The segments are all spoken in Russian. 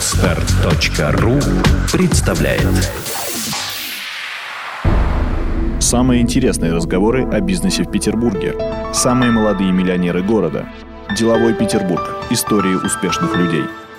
Отстар.ру представляет Самые интересные разговоры о бизнесе в Петербурге. Самые молодые миллионеры города. Деловой Петербург. Истории успешных людей –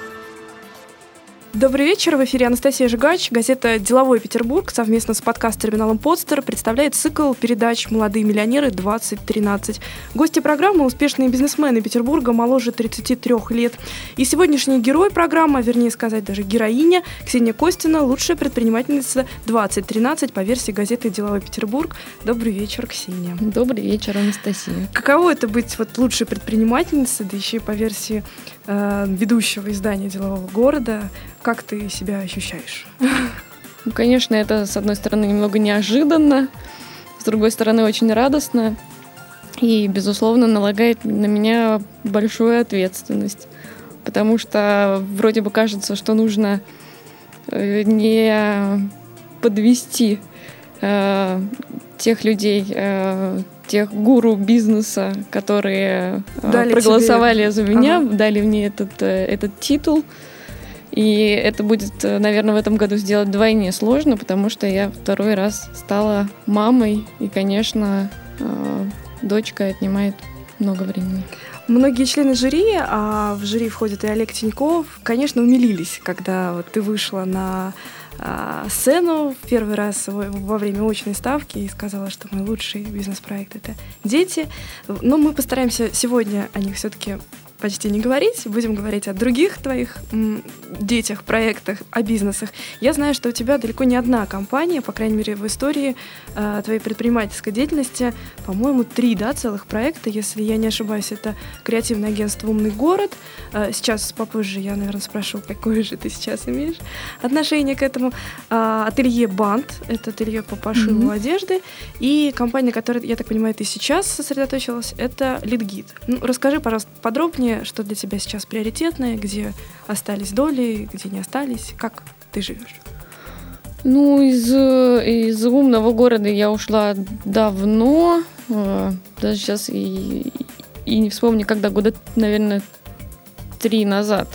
Добрый вечер. В эфире Анастасия Жигач. Газета «Деловой Петербург» совместно с подкаст-терминалом «Подстер» представляет цикл передач «Молодые миллионеры-2013». Гости программы – успешные бизнесмены Петербурга моложе 33 лет. И сегодняшний герой программы, вернее сказать, даже героиня, Ксения Костина, лучшая предпринимательница 2013 по версии газеты «Деловой Петербург». Добрый вечер, Ксения. Добрый вечер, Анастасия. Каково это быть вот лучшей предпринимательницей, да еще и по версии э, ведущего издания «Делового города»? Как ты себя ощущаешь? Ну, конечно, это, с одной стороны, немного неожиданно, с другой стороны, очень радостно и, безусловно, налагает на меня большую ответственность, потому что вроде бы кажется, что нужно э, не подвести э, тех людей, э, тех гуру бизнеса, которые э, дали проголосовали тебе... за меня, ага. дали мне этот, э, этот титул. И это будет, э, наверное, в этом году сделать вдвойне сложно, потому что я второй раз стала мамой, и, конечно, дочка отнимает много времени. Многие члены жюри, а в жюри входит и Олег Тиньков, конечно, умилились, когда вот ты вышла на а, сцену первый раз во время очной ставки и сказала, что мой лучший бизнес-проект это дети. Но мы постараемся сегодня о них все-таки почти не говорить. Будем говорить о других твоих м, детях, проектах, о бизнесах. Я знаю, что у тебя далеко не одна компания, по крайней мере, в истории э, твоей предпринимательской деятельности, по-моему, три, да, целых проекта. Если я не ошибаюсь, это креативное агентство «Умный город». Э, сейчас попозже я, наверное, спрошу, какое же ты сейчас имеешь отношение к этому. Э, ателье «Бант» — это ателье по пошиву mm-hmm. одежды. И компания, которая, я так понимаю, ты сейчас сосредоточилась, это «Литгид». Ну, расскажи, пожалуйста, подробнее, что для тебя сейчас приоритетное, где остались доли, где не остались, как ты живешь? Ну, из, из умного города я ушла давно, э, даже сейчас и, и не вспомню, когда года, наверное, три назад.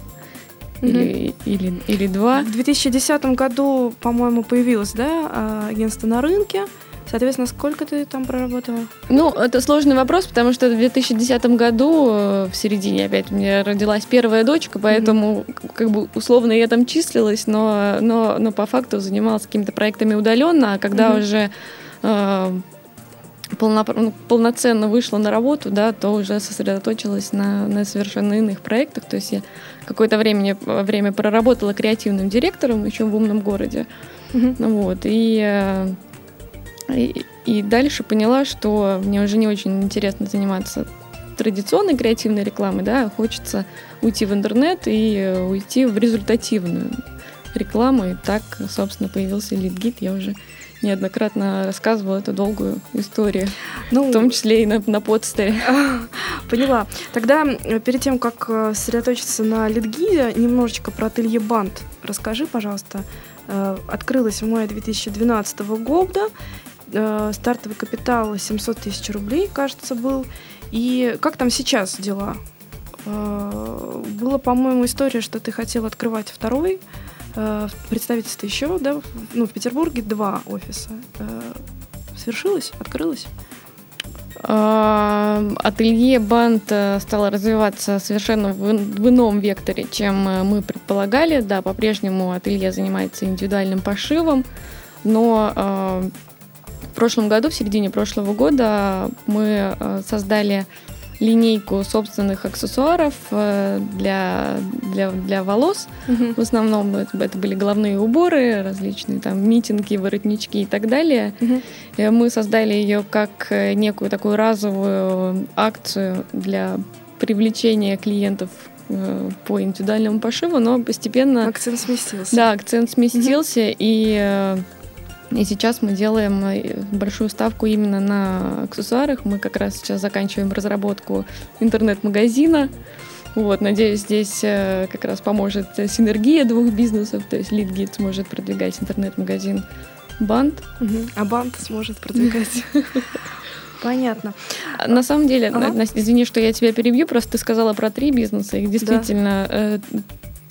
Угу. Или, или, или два. В 2010 году, по-моему, появилось да, а, агентство на рынке. Соответственно, сколько ты там проработала? Ну, это сложный вопрос, потому что в 2010 году, э, в середине опять, у меня родилась первая дочка, поэтому mm-hmm. как бы условно я там числилась, но, но, но по факту занималась какими-то проектами удаленно, а когда mm-hmm. уже э, полно, ну, полноценно вышла на работу, да, то уже сосредоточилась на, на совершенно иных проектах. То есть я какое-то время, время проработала креативным директором еще в умном городе. Mm-hmm. Вот, и э, и, и дальше поняла, что мне уже не очень интересно заниматься традиционной креативной рекламой, да, хочется уйти в интернет и уйти в результативную рекламу. И так, собственно, появился лид-гид. Я уже неоднократно рассказывала эту долгую историю, ну, в том числе и на, на подстере. Поняла. Тогда перед тем, как э, сосредоточиться на литгиде, немножечко про ателье Бант расскажи, пожалуйста. Э, открылась в мае 2012 года, Э, стартовый капитал 700 тысяч рублей, кажется, был. И как там сейчас дела? Э, была, по-моему, история, что ты хотел открывать второй э, представительство еще, да, ну, в Петербурге два офиса. Свершилось? Открылось? Ателье Бант стало развиваться совершенно в ином векторе, чем мы предполагали. Да, по-прежнему ателье занимается индивидуальным пошивом, но прошлом году, в середине прошлого года, мы э, создали линейку собственных аксессуаров э, для, для, для волос. Угу. В основном это, это были головные уборы, различные там митинги, воротнички и так далее. Угу. Мы создали ее как э, некую такую разовую акцию для привлечения клиентов по индивидуальному пошиву, но постепенно... Акцент сместился. Да, акцент сместился, угу. и и сейчас мы делаем э, большую ставку именно на аксессуарах. Мы как раз сейчас заканчиваем разработку интернет-магазина. Вот, надеюсь, здесь э, как раз поможет синергия двух бизнесов. То есть LeadGit сможет продвигать интернет-магазин Бант. Угу. А Бант сможет продвигать. Понятно. На самом деле, ага. Настя, извини, что я тебя перебью, просто ты сказала про три бизнеса. Их действительно да. Э,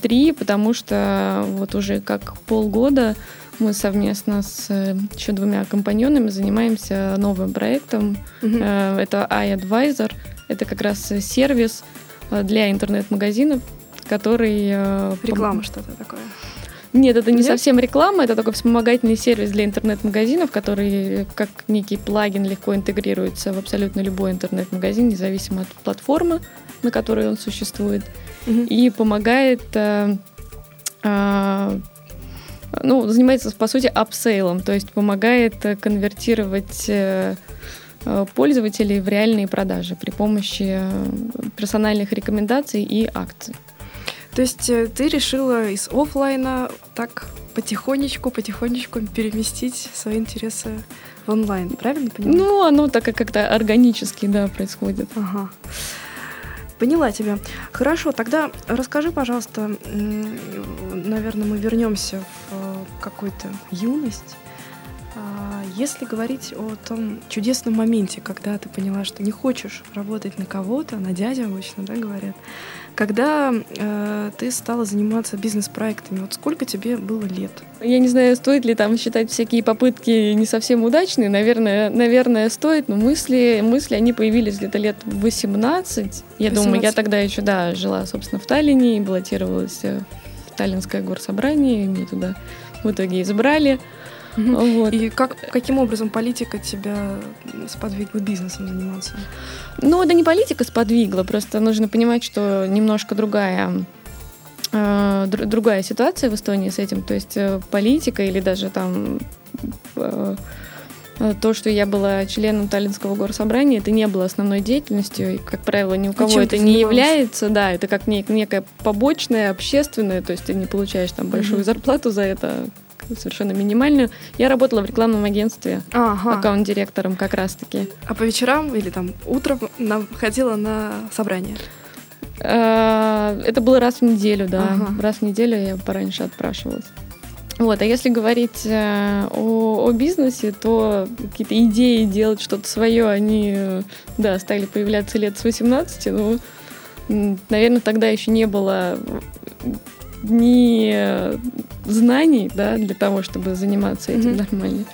три, потому что вот уже как полгода мы совместно с э, еще двумя компаньонами занимаемся новым проектом. Э, Это iAdvisor. Это как раз сервис э, для интернет-магазинов, который... Реклама что-то такое. Нет, это не Нет? совсем реклама, это такой вспомогательный сервис для интернет-магазинов, который как некий плагин легко интегрируется в абсолютно любой интернет-магазин, независимо от платформы, на которой он существует, Мгм. и помогает, э, э, ну, занимается, по сути, апсейлом, то есть помогает э, конвертировать э, э, пользователей в реальные продажи при помощи персональных рекомендаций и акций. То есть ты решила из оффлайна так потихонечку, потихонечку переместить свои интересы в онлайн, правильно понимаю? Ну, оно так как-то органически, да, происходит. Ага. Поняла тебя. Хорошо, тогда расскажи, пожалуйста, наверное, мы вернемся в какую-то юность. А, Если говорить о том чудесном моменте, когда ты поняла, что не хочешь работать на кого-то, на дядю обычно, да, говорят, когда э, ты стала заниматься бизнес-проектами, вот сколько тебе было лет? Я не знаю, стоит ли там считать всякие попытки не совсем удачные. Наверное, наверное, стоит, но мысли, мысли, они появились где-то лет в 18. Я думаю, я 18. тогда еще, да, жила, собственно, в Таллине и баллотировалась э, в Таллинское горсобрание, и меня туда в итоге избрали. Вот. И как, каким образом политика тебя сподвигла бизнесом заниматься? Ну, это не политика сподвигла, просто нужно понимать, что немножко другая э, др- другая ситуация в Эстонии с этим. То есть э, политика или даже там э, то, что я была членом Таллинского горсобрания, это не было основной деятельностью, и, как правило, ни у кого чем это не является, да, это как нек- некая побочная, общественная, то есть ты не получаешь там большую Мгм. зарплату за это, совершенно минимальную. Я работала в рекламном агентстве Ага. аккаунт-директором как раз-таки. А по вечерам или там утром на- ходила на собрание? Э, Это было раз в неделю, да. Ага. Раз в неделю я пораньше отпрашивалась. Вот, а если говорить э, о, о бизнесе, то какие-то идеи делать что-то свое, они, да, стали появляться лет с 18, но, наверное, тогда еще не было ни знаний, да, для того, чтобы заниматься этим Мгм. нормально.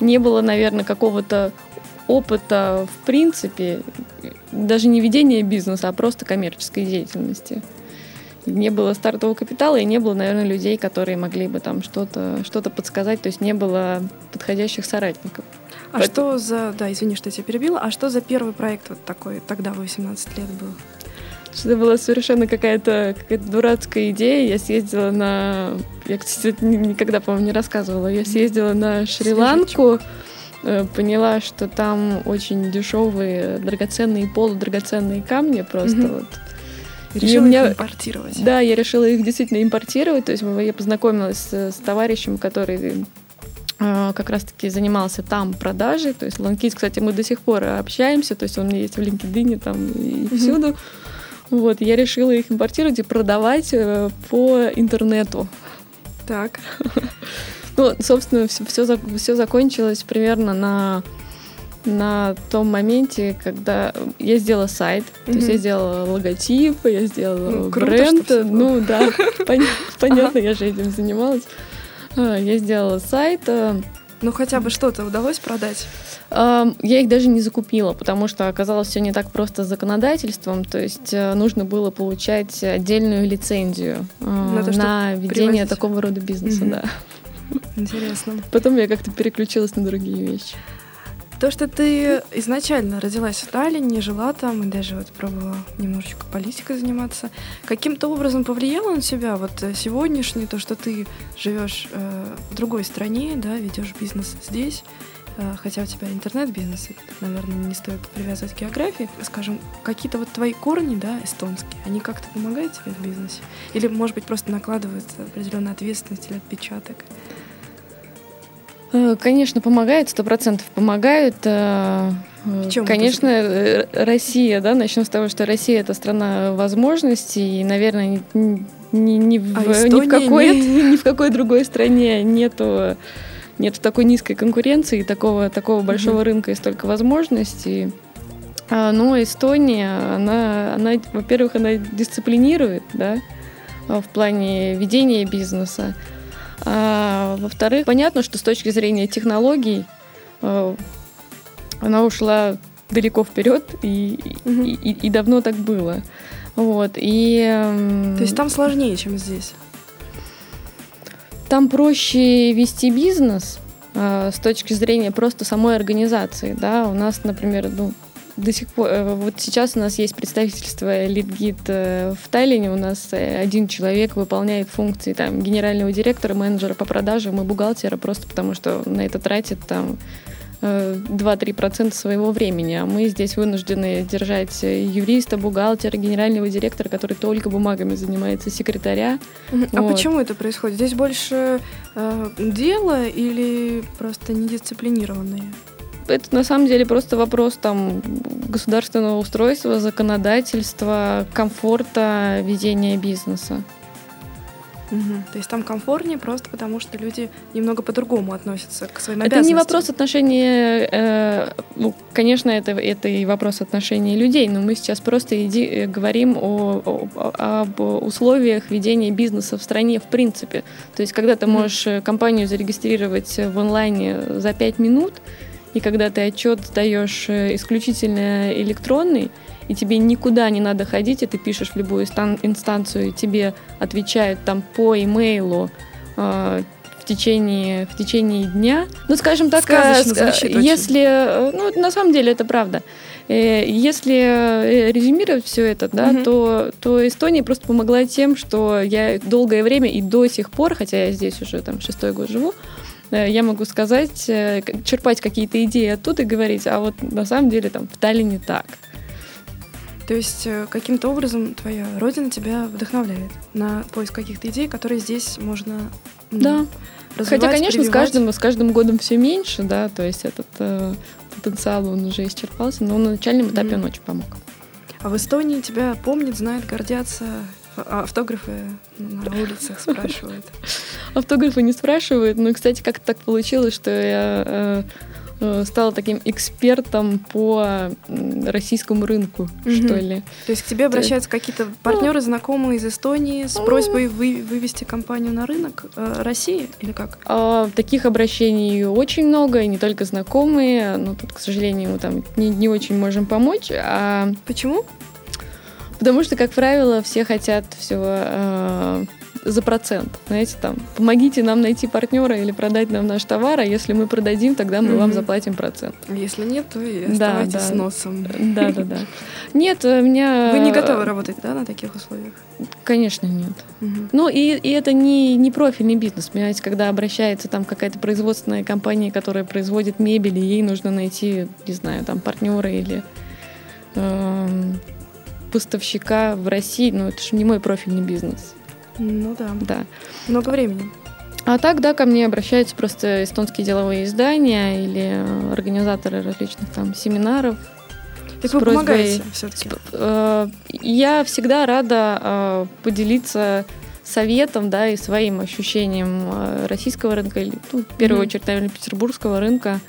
Не было, наверное, какого-то опыта в принципе, даже не ведения бизнеса, а просто коммерческой деятельности. Не было стартового капитала и не было, наверное, людей, которые могли бы там что-то что подсказать, то есть не было подходящих соратников. А Поэтому- что за... Да, извини, что я тебя перебила. А что за первый проект вот такой тогда, в 18 лет был? Это была совершенно какая-то какая дурацкая идея. Я съездила на... Я, кстати, никогда, по-моему, не рассказывала. Я съездила на Шри-Ланку, э, поняла, что там очень дешевые драгоценные полудрагоценные камни просто Мгм. вот. И И решила у меня- их импортировать. Да, я решила их действительно импортировать. То есть я познакомилась с, с товарищем, который э, как раз-таки занимался там продажей. То есть Ланкис, кстати, мы до сих пор общаемся. То есть он меня есть в LinkedIn там и всюду. Вот, я решила их импортировать и продавать э, по интернету. Так. Ну, собственно, все, все, все закончилось примерно на на том моменте, когда я сделала сайт, то есть я сделала логотип, я сделала Ну, круто, бренд, ну да, пон- понятно, я же этим занималась. А, Я сделала сайт, а, Ну, хотя бы что-то удалось продать? а, я их даже не закупила, потому что оказалось все не так просто с законодательством, то есть нужно было получать отдельную лицензию На то, чтобы на ведение привозить. такого рода бизнеса, да. Интересно. Потом я как-то переключилась на другие вещи. То, что ты изначально родилась в Таллине, жила там и даже вот пробовала немножечко политикой заниматься, каким-то образом повлияло на себя вот э, сегодняшнее, то, что ты живешь э, в другой стране, да, ведешь бизнес здесь, э, хотя у тебя интернет-бизнес, наверное, не стоит привязывать к географии, скажем, какие-то вот твои корни, да, эстонские, они как-то помогают тебе в бизнесе? Или, может быть, просто накладывают определенную ответственность или отпечаток? Э, Конечно, помогает, сто процентов помогает. Э, э, чем Конечно, Россия, да, начнем с того, что Россия это страна возможностей, и, наверное, ни, ни- ни в, А ни в Эстония какой, нет? ни в какой другой стране нету, нету такой низкой конкуренции, такого, такого большого рынка и столько возможностей. А, Но Эстония, она, она, во-первых, она дисциплинирует, да, в плане ведения бизнеса. А, во-вторых, понятно, что с точки зрения технологий она ушла далеко вперед, и, угу. и, и, и давно так было. Вот, и... То есть там сложнее, чем здесь? Там проще вести бизнес э, с точки зрения просто самой организации. Да? У нас, например, ну, до сих пор, э, вот сейчас у нас есть представительство Литгит э, в Таллине, у нас э, один человек выполняет функции там, генерального директора, менеджера по продажам и бухгалтера, просто потому что на это тратит там 2-3% своего времени, а мы здесь вынуждены держать юриста, бухгалтера, генерального директора, который только бумагами занимается, секретаря. А вот. почему это происходит? Здесь больше э, дела или просто недисциплинированные? Это на самом деле просто вопрос там государственного устройства, законодательства, комфорта ведения бизнеса. Угу. То есть там комфортнее просто потому, что люди немного по-другому относятся к своим это обязанностям. Это не вопрос отношения, э, ну, конечно, это, это и вопрос отношений людей, но мы сейчас просто иди, э, говорим о, о, об условиях ведения бизнеса в стране в принципе. То есть когда ты можешь mm компанию зарегистрировать в онлайне за 5 минут, и когда ты отчет сдаешь э, исключительно электронный, и тебе никуда не надо ходить, и ты пишешь в любую инстанцию, и тебе отвечают там по имейлу э, в течение, в течение дня. Ну, скажем так, э, звучит если... Очень. Э, ну, на самом деле это правда. Э, если резюмировать все это, да, угу. то, то Эстония просто помогла тем, что я долгое время и до сих пор, хотя я здесь уже там шестой год живу, я могу сказать, черпать какие-то идеи оттуда и говорить, а вот на самом деле там в Таллине так. То есть э, каким-то образом твоя родина тебя вдохновляет на поиск каких-то идей, которые здесь можно да. Хотя, конечно, с каждым, с каждым годом все меньше, да, то есть этот э, потенциал он уже исчерпался, но на начальном этапе mm-hmm. он очень помог. А в Эстонии тебя помнят, знают, гордятся, автографы на улицах спрашивают. Автографы не спрашивают, но, кстати, как так получилось, что я э, Э, стала таким экспертом по российскому рынку, угу. что ли. То есть к тебе обращаются какие-то партнеры, ну, знакомые из Эстонии с просьбой вы, вывести компанию на рынок э, России или как? А, таких обращений очень много, и не только знакомые, но тут, к сожалению, мы там не, не очень можем помочь. А... Почему? Потому что, как правило, все хотят всего э, за процент. Знаете, там, помогите нам найти партнера или продать нам наш товар, а если мы продадим, тогда мы mm-hmm. вам заплатим процент. Если нет, то и оставайтесь да, да. с носом. Да, да, да. Нет, у меня... Вы не готовы работать, да, на таких условиях? Конечно, нет. Угу. Ну, и, и это не, не профильный бизнес. Понимаете, когда обращается там какая-то производственная компания, которая производит мебель, и ей нужно найти, не знаю, там партнера или э, поставщика в России, ну, это же не мой профильный бизнес. Ну да. Да. Много времени. А так, да, ко мне обращаются просто эстонские деловые издания или организаторы различных там семинаров. Так вы просьбой... помогаете все-таки? Э, я всегда рада э, поделиться советом, да, и своим ощущением э, российского рынка, или, ну, в первую mm-hmm. очередь, наверное, петербургского рынка.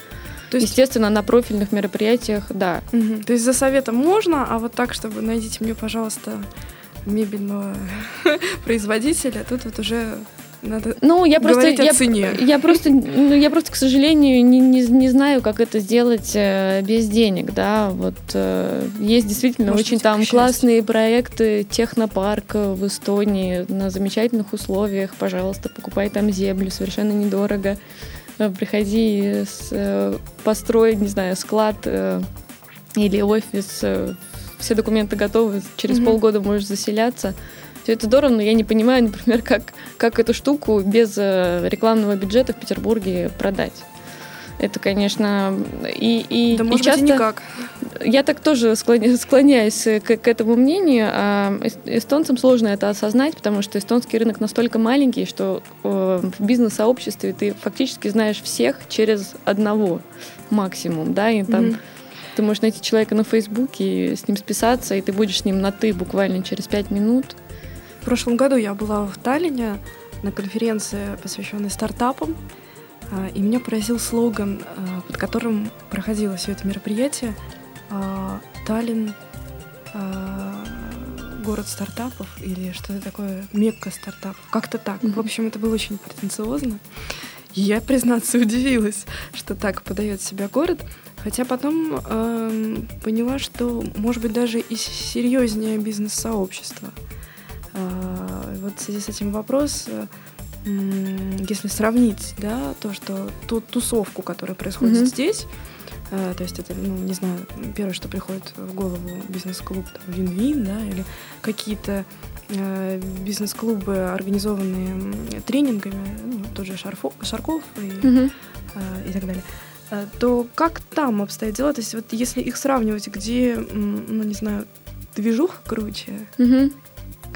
То есть... Естественно, на профильных мероприятиях, да. Угу. То есть за советом можно, а вот так, чтобы найдите мне, пожалуйста, мебельного производителя, тут вот уже надо ну, я просто, я, цене. Я просто, ну, я просто, к сожалению, не, не, не знаю, как это сделать э, без денег, да. Вот э, есть действительно Может очень там классные проекты, технопарк в Эстонии на замечательных условиях. Пожалуйста, покупай там землю, совершенно недорого. Э, приходи, с, э, построй, не знаю, склад э, или офис все документы готовы, через mm-hmm. полгода можешь заселяться. Все это здорово, но я не понимаю, например, как, как эту штуку без рекламного бюджета в Петербурге продать. Это, конечно, и, и, да, может и часто... Быть, и никак. Я так тоже склоняюсь к, к этому мнению. А эстонцам сложно это осознать, потому что эстонский рынок настолько маленький, что э, в бизнес-сообществе ты фактически знаешь всех через одного максимум, да, и там mm-hmm ты можешь найти человека на Фейсбуке, с ним списаться, и ты будешь с ним на «ты» буквально через пять минут. В прошлом году я была в Таллине на конференции, посвященной стартапам, и меня поразил слоган, а, под которым проходило все это мероприятие. А, Таллин город стартапов или что-то такое мекка стартапов. Как-то так. В общем, это было очень претенциозно. И я, признаться, удивилась, что так подает себя город. Хотя потом э, поняла, что, может быть, даже и серьезнее бизнес-сообщество. Э, вот в связи с этим вопрос, э, если сравнить, да, то, что ту тусовку, которая происходит mm-hmm. здесь, э, то есть это, ну, не знаю, первое, что приходит в голову, бизнес-клуб Вин-Вин, да, или какие-то э, бизнес-клубы, организованные тренингами, ну, тот же Шарфо, Шарков и, mm-hmm. э, и так далее э, то как там обстоят дела? То есть вот если их сравнивать, где, ну, не знаю, движуха круче, угу.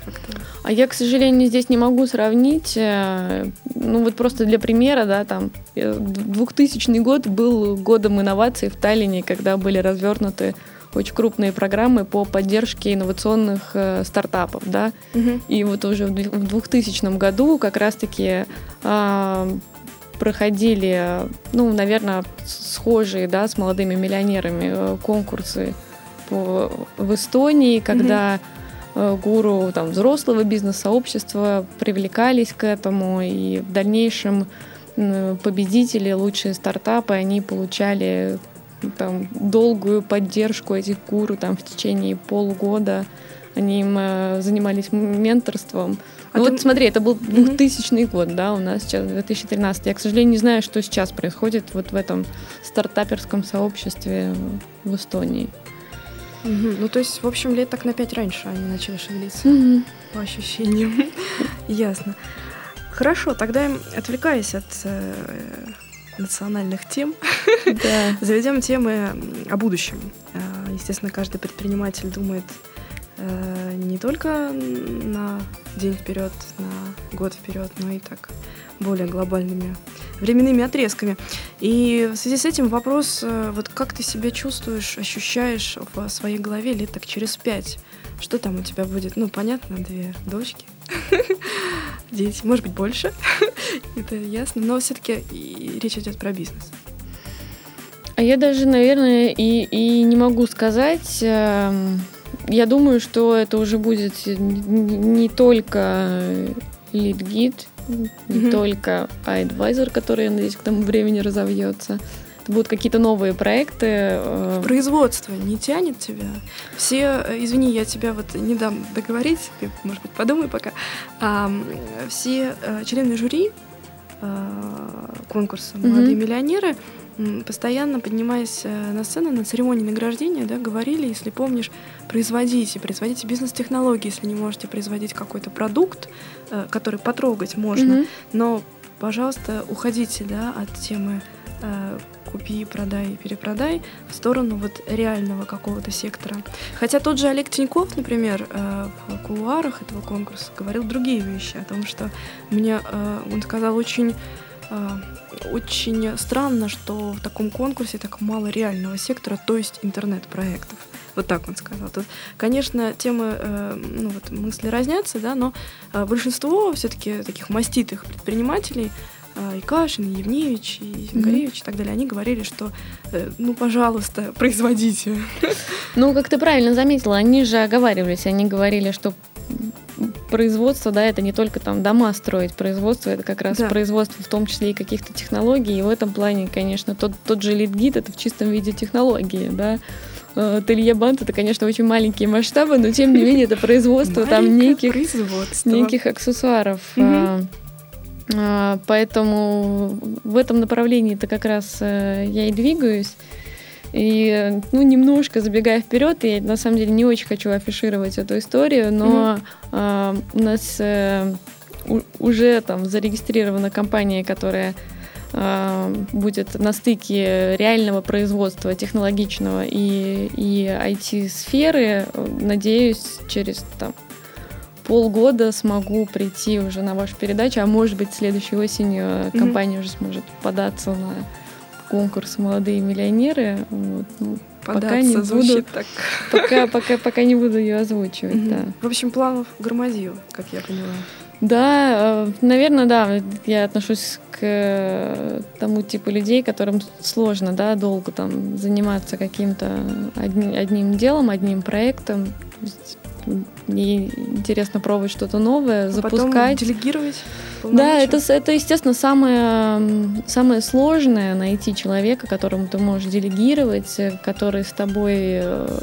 Как-то... А я, к сожалению, здесь не могу сравнить. Э, ну вот просто для примера, да, там 2000 год был годом инноваций в Таллине, когда были развернуты очень крупные программы по поддержке инновационных э, стартапов, да. Угу. И вот уже в 2000 году как раз-таки э, проходили, ну, наверное, схожие, да, с молодыми миллионерами э, конкурсы по, в Эстонии, когда mm-hmm. Гуру там, взрослого бизнес-сообщества привлекались к этому, и в дальнейшем победители, лучшие стартапы, они получали там, долгую поддержку этих гуру там, в течение полугода. Они им э, занимались менторством. А ну ты... вот смотри, это был 2000 mm-hmm. год, да, у нас сейчас 2013. Я, к сожалению, не знаю, что сейчас происходит вот в этом стартаперском сообществе в Эстонии. Угу. Ну, то есть, в общем, лет так на пять раньше они начали шевелиться, угу. по ощущениям. Ясно. Хорошо, тогда отвлекаясь от э, национальных тем, да. заведем темы о будущем. Э, естественно, каждый предприниматель думает э, не только на день вперед, на год вперед, но и так более глобальными временными отрезками. И в связи с этим вопрос, э, вот как ты себя чувствуешь, ощущаешь в своей голове лет так через пять? Что там у тебя будет? Ну, понятно, две дочки, дети, может быть, больше, это ясно, но все-таки речь идет про бизнес. А я даже, наверное, и, и не могу сказать, эм, я думаю, что это уже будет не только лид-гид, не mm-hmm. только iAdvisor, который, я надеюсь, к тому времени разовьется. Это будут какие-то новые проекты. Э, Производство не тянет тебя. Все, э, извини, я тебя вот не дам договорить, ты, может быть, подумай пока. Все э, члены жюри конкурса «Молодые mm-hmm. миллионеры» постоянно поднимаясь э, на сцену на церемонии награждения, да, говорили, если помнишь, производите, производите бизнес-технологии, если не можете производить какой-то продукт, э, который потрогать можно, mm-hmm. но, пожалуйста, уходите, да, от темы э, купи, продай, перепродай в сторону вот реального какого-то сектора. Хотя тот же Олег Тиньков, например, в кулуарах этого конкурса говорил другие вещи о том, что мне он сказал очень очень странно, что в таком конкурсе так мало реального сектора, то есть интернет-проектов. Вот так он сказал. Тут, конечно, темы, э, ну вот мысли разнятся, да, но э, большинство все-таки таких маститых предпринимателей э, и Кашин, и Евневич, и Зингаревич mm-hmm. и так далее, они говорили, что ну, пожалуйста, производите. Ну, как ты правильно заметила, они же оговаривались, они говорили, что производство, да, это не только там дома строить, производство это как раз да. производство в том числе и каких-то технологий. И в этом плане, конечно, тот, тот же лид-гид это в чистом виде технологии, да. Э, ателье Бант это, конечно, очень маленькие масштабы, но тем не менее это производство там неких, неких аксессуаров. Угу. Поэтому в этом направлении это как раз э, я и двигаюсь. И, ну, немножко забегая вперед, я на самом деле не очень хочу афишировать эту историю, но mm-hmm. э, у нас э, у, уже там зарегистрирована компания, которая э, будет на стыке реального производства технологичного и, и IT-сферы. Надеюсь, через там, полгода смогу прийти уже на вашу передачу, а может быть, следующей осенью mm-hmm. компания уже сможет податься на конкурс «Молодые миллионеры». Вот, ну, пока не буду, так. Пока, пока, пока не буду ее озвучивать, угу. да. В общем, планов громадил, как я поняла. Да, э, наверное, да. Я отношусь к э, тому типу людей, которым сложно, да, долго там заниматься каким-то одним, одним делом, одним проектом. Мне интересно пробовать что-то новое, А запускать. Потом делегировать. Да, это, это, естественно, самое, самое сложное найти человека, которому ты можешь делегировать, э, который с тобой э,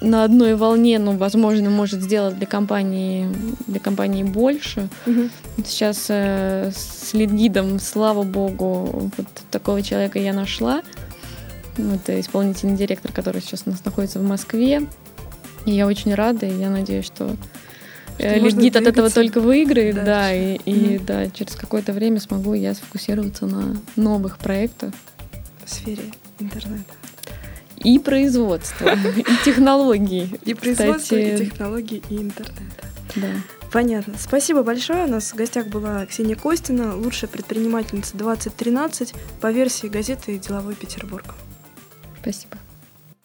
на одной волне, ну, возможно, может сделать для компании, для компании больше. Мгм. Сейчас э, с лидгидом, слава богу, вот такого человека я нашла. Это исполнительный директор, который сейчас у нас находится в Москве. И я очень рада, и я надеюсь, что, э, Что можно лидгид от этого только выиграет, да, дальше. и, и, Мгм. да, через какое-то время смогу я сфокусироваться на новых проектах в сфере интернета. и производства, и технологий. И производство, и технологий, и интернета. Да. Понятно. Спасибо большое. У нас в гостях была Ксения Костина, лучшая предпринимательница 2013 по версии газеты «Деловой Петербург». Спасибо.